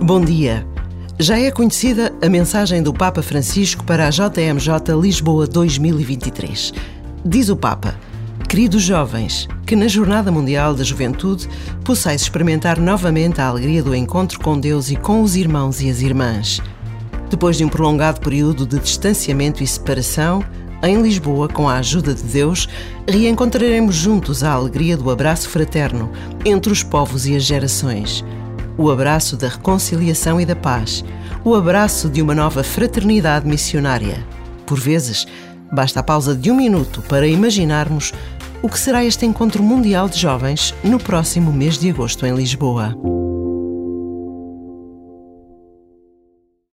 Bom dia. Já é conhecida a mensagem do Papa Francisco para a JMJ Lisboa 2023. Diz o Papa: Queridos jovens, que na Jornada Mundial da Juventude possais experimentar novamente a alegria do encontro com Deus e com os irmãos e as irmãs. Depois de um prolongado período de distanciamento e separação, em Lisboa, com a ajuda de Deus, reencontraremos juntos a alegria do abraço fraterno entre os povos e as gerações. O abraço da reconciliação e da paz. O abraço de uma nova fraternidade missionária. Por vezes, basta a pausa de um minuto para imaginarmos o que será este encontro mundial de jovens no próximo mês de agosto em Lisboa.